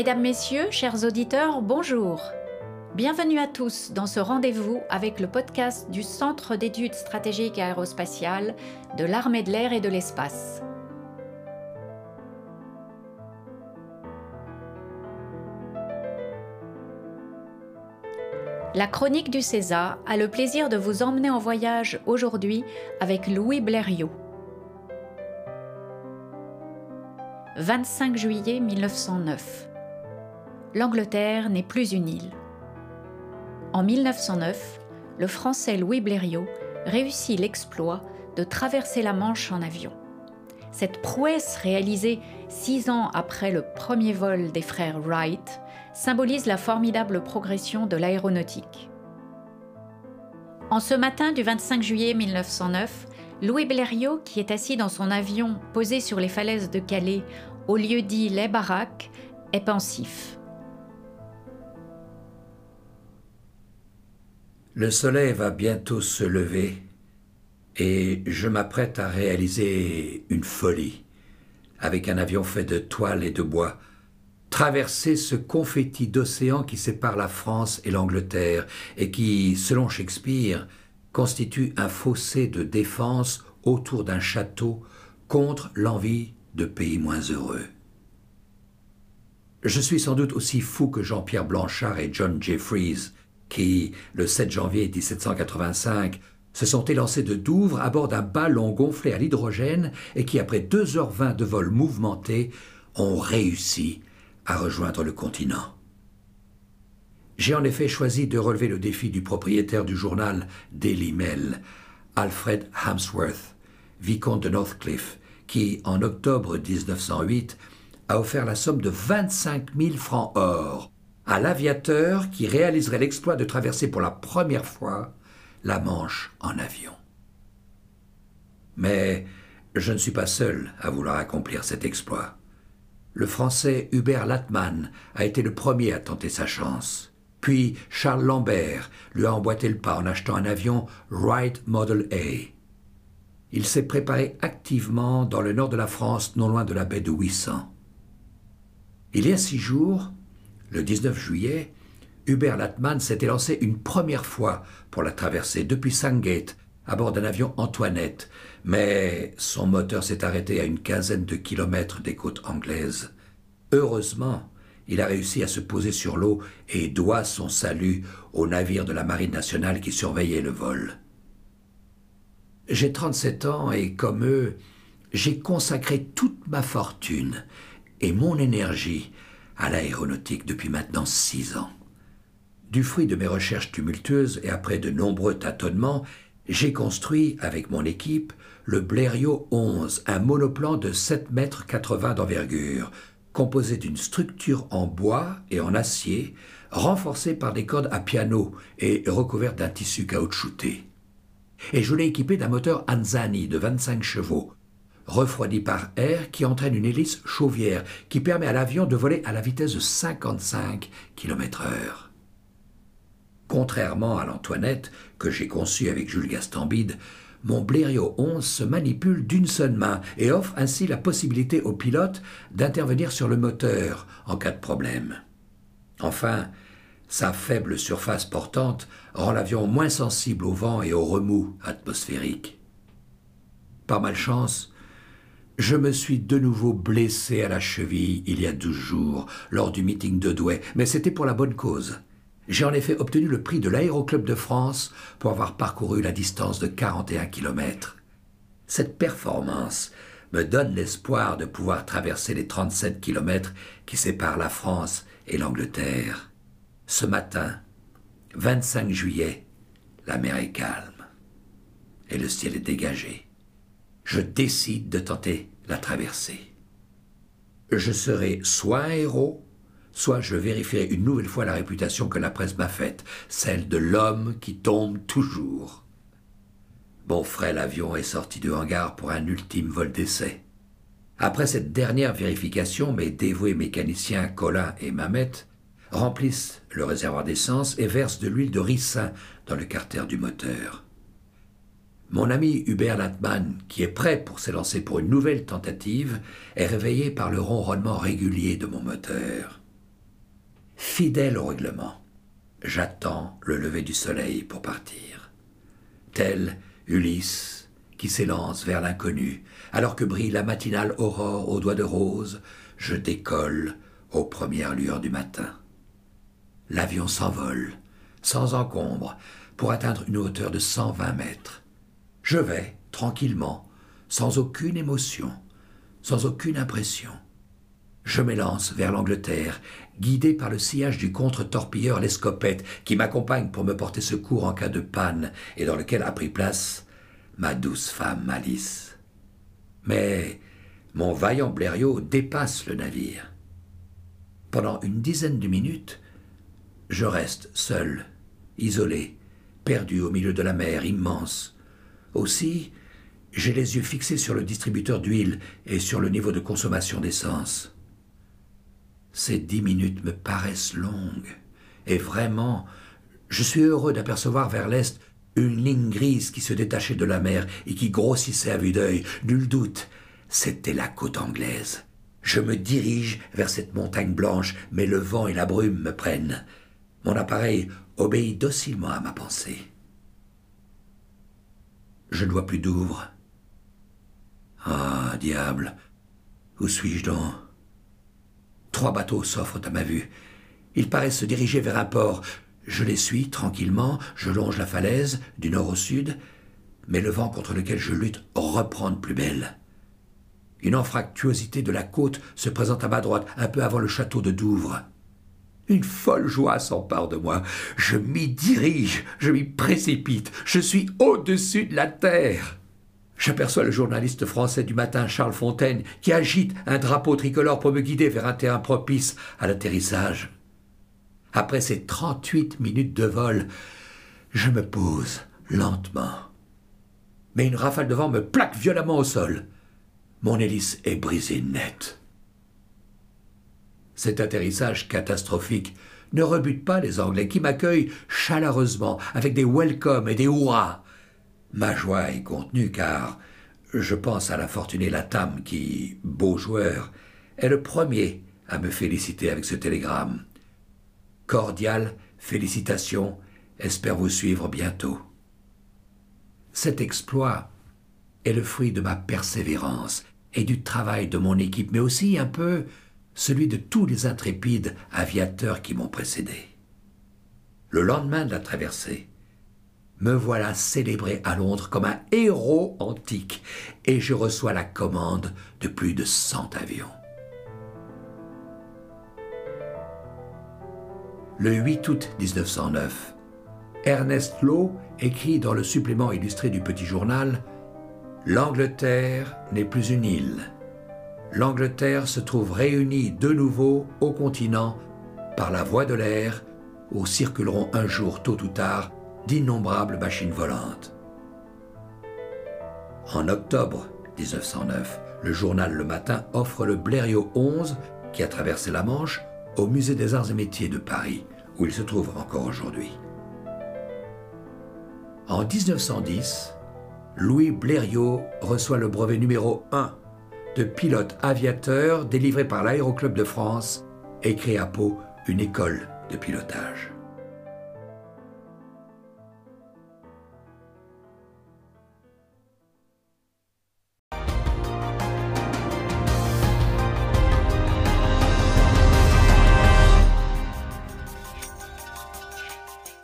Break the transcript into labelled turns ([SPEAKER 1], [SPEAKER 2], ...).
[SPEAKER 1] Mesdames, Messieurs, chers auditeurs, bonjour. Bienvenue à tous dans ce rendez-vous avec le podcast du Centre d'études stratégiques aérospatiales de l'armée de l'air et de l'espace. La chronique du César a le plaisir de vous emmener en voyage aujourd'hui avec Louis Blériot. 25 juillet 1909. L'Angleterre n'est plus une île. En 1909, le Français Louis Blériot réussit l'exploit de traverser la Manche en avion. Cette prouesse réalisée six ans après le premier vol des frères Wright symbolise la formidable progression de l'aéronautique. En ce matin du 25 juillet 1909, Louis Blériot, qui est assis dans son avion posé sur les falaises de Calais, au lieu dit Les Baraques, est pensif.
[SPEAKER 2] Le soleil va bientôt se lever et je m'apprête à réaliser une folie avec un avion fait de toile et de bois traverser ce confetti d'océan qui sépare la France et l'Angleterre et qui, selon Shakespeare, constitue un fossé de défense autour d'un château contre l'envie de pays moins heureux. Je suis sans doute aussi fou que Jean-Pierre Blanchard et John Jeffries, qui, le 7 janvier 1785, se sont élancés de Douvres à bord d'un ballon gonflé à l'hydrogène et qui, après 2h20 de vol mouvementé, ont réussi à rejoindre le continent. J'ai en effet choisi de relever le défi du propriétaire du journal Daily Mail, Alfred Hamsworth, vicomte de Northcliffe, qui, en octobre 1908, a offert la somme de 25 000 francs or à l'aviateur qui réaliserait l'exploit de traverser pour la première fois la Manche en avion. Mais je ne suis pas seul à vouloir accomplir cet exploit. Le Français Hubert Latman a été le premier à tenter sa chance. Puis Charles Lambert lui a emboîté le pas en achetant un avion Wright Model A. Il s'est préparé activement dans le nord de la France, non loin de la baie de Ouessant. Il y a six jours, le 19 juillet, Hubert Latman s'était lancé une première fois pour la traversée depuis Sandgate à bord d'un avion Antoinette, mais son moteur s'est arrêté à une quinzaine de kilomètres des côtes anglaises. Heureusement, il a réussi à se poser sur l'eau et doit son salut au navire de la Marine nationale qui surveillait le vol. J'ai 37 ans et, comme eux, j'ai consacré toute ma fortune et mon énergie à l'aéronautique depuis maintenant six ans. Du fruit de mes recherches tumultueuses et après de nombreux tâtonnements, j'ai construit, avec mon équipe, le Blériot 11, un monoplan de 7 mètres 80 d'envergure, composé d'une structure en bois et en acier, renforcée par des cordes à piano et recouverte d'un tissu caoutchouté. Et je l'ai équipé d'un moteur Anzani de 25 chevaux, refroidi par air qui entraîne une hélice chauvière qui permet à l'avion de voler à la vitesse de 55 km/h. Contrairement à l'Antoinette, que j'ai conçue avec Jules Gastambide, mon Blériot 11 se manipule d'une seule main et offre ainsi la possibilité au pilote d'intervenir sur le moteur en cas de problème. Enfin, sa faible surface portante rend l'avion moins sensible au vent et aux remous atmosphériques. Par malchance, je me suis de nouveau blessé à la cheville il y a douze jours lors du meeting de Douai, mais c'était pour la bonne cause. J'ai en effet obtenu le prix de l'Aéroclub de France pour avoir parcouru la distance de 41 km. Cette performance me donne l'espoir de pouvoir traverser les 37 km qui séparent la France et l'Angleterre. Ce matin, 25 juillet, la mer est calme et le ciel est dégagé. Je décide de tenter la traversée. Je serai soit un héros, soit je vérifierai une nouvelle fois la réputation que la presse m'a faite, celle de l'homme qui tombe toujours. Bon frère, l'avion est sorti du hangar pour un ultime vol d'essai. Après cette dernière vérification, mes dévoués mécaniciens Colin et Mamet remplissent le réservoir d'essence et versent de l'huile de ricin dans le carter du moteur. Mon ami Hubert Latman, qui est prêt pour s'élancer pour une nouvelle tentative, est réveillé par le ronronnement régulier de mon moteur. Fidèle au règlement, j'attends le lever du soleil pour partir. Tel Ulysse qui s'élance vers l'inconnu, alors que brille la matinale aurore aux doigts de rose, je décolle aux premières lueurs du matin. L'avion s'envole, sans encombre, pour atteindre une hauteur de 120 mètres. Je vais, tranquillement, sans aucune émotion, sans aucune impression. Je m'élance vers l'Angleterre, guidé par le sillage du contre-torpilleur L'Escopette, qui m'accompagne pour me porter secours en cas de panne, et dans lequel a pris place ma douce femme Malice. Mais mon vaillant Blériot dépasse le navire. Pendant une dizaine de minutes, je reste seul, isolé, perdu au milieu de la mer immense. Aussi, j'ai les yeux fixés sur le distributeur d'huile et sur le niveau de consommation d'essence. Ces dix minutes me paraissent longues, et vraiment, je suis heureux d'apercevoir vers l'est une ligne grise qui se détachait de la mer et qui grossissait à vue d'œil. Nul doute, c'était la côte anglaise. Je me dirige vers cette montagne blanche, mais le vent et la brume me prennent. Mon appareil obéit docilement à ma pensée. Je ne vois plus d'ouvre. Ah, diable, où suis-je donc? Trois bateaux s'offrent à ma vue. Ils paraissent se diriger vers un port. Je les suis tranquillement, je longe la falaise du nord au sud, mais le vent contre lequel je lutte reprend de plus belle. Une anfractuosité de la côte se présente à ma droite, un peu avant le château de Douvres. Une folle joie s'empare de moi. Je m'y dirige, je m'y précipite, je suis au-dessus de la terre. J'aperçois le journaliste français du matin Charles Fontaine qui agite un drapeau tricolore pour me guider vers un terrain propice à l'atterrissage. Après ces trente-huit minutes de vol, je me pose lentement. Mais une rafale de vent me plaque violemment au sol. Mon hélice est brisée net. Cet atterrissage catastrophique ne rebute pas les Anglais qui m'accueillent chaleureusement avec des welcomes et des hurrahs. Ma joie est contenue car je pense à l'infortuné Latam qui, beau joueur, est le premier à me féliciter avec ce télégramme. Cordial, félicitations, espère vous suivre bientôt. Cet exploit est le fruit de ma persévérance et du travail de mon équipe, mais aussi un peu celui de tous les intrépides aviateurs qui m'ont précédé. Le lendemain de la traversée, me voilà célébré à Londres comme un héros antique et je reçois la commande de plus de cent avions. Le 8 août 1909, Ernest Law écrit dans le supplément illustré du Petit Journal L'Angleterre n'est plus une île. L'Angleterre se trouve réunie de nouveau au continent par la voie de l'air où circuleront un jour tôt ou tard d'innombrables machines volantes. En octobre 1909, le journal Le Matin offre le Blériot 11 qui a traversé la Manche au Musée des Arts et Métiers de Paris, où il se trouve encore aujourd'hui. En 1910, Louis Blériot reçoit le brevet numéro 1 de pilote aviateur délivré par l'Aéroclub de France et crée à Pau une école de pilotage.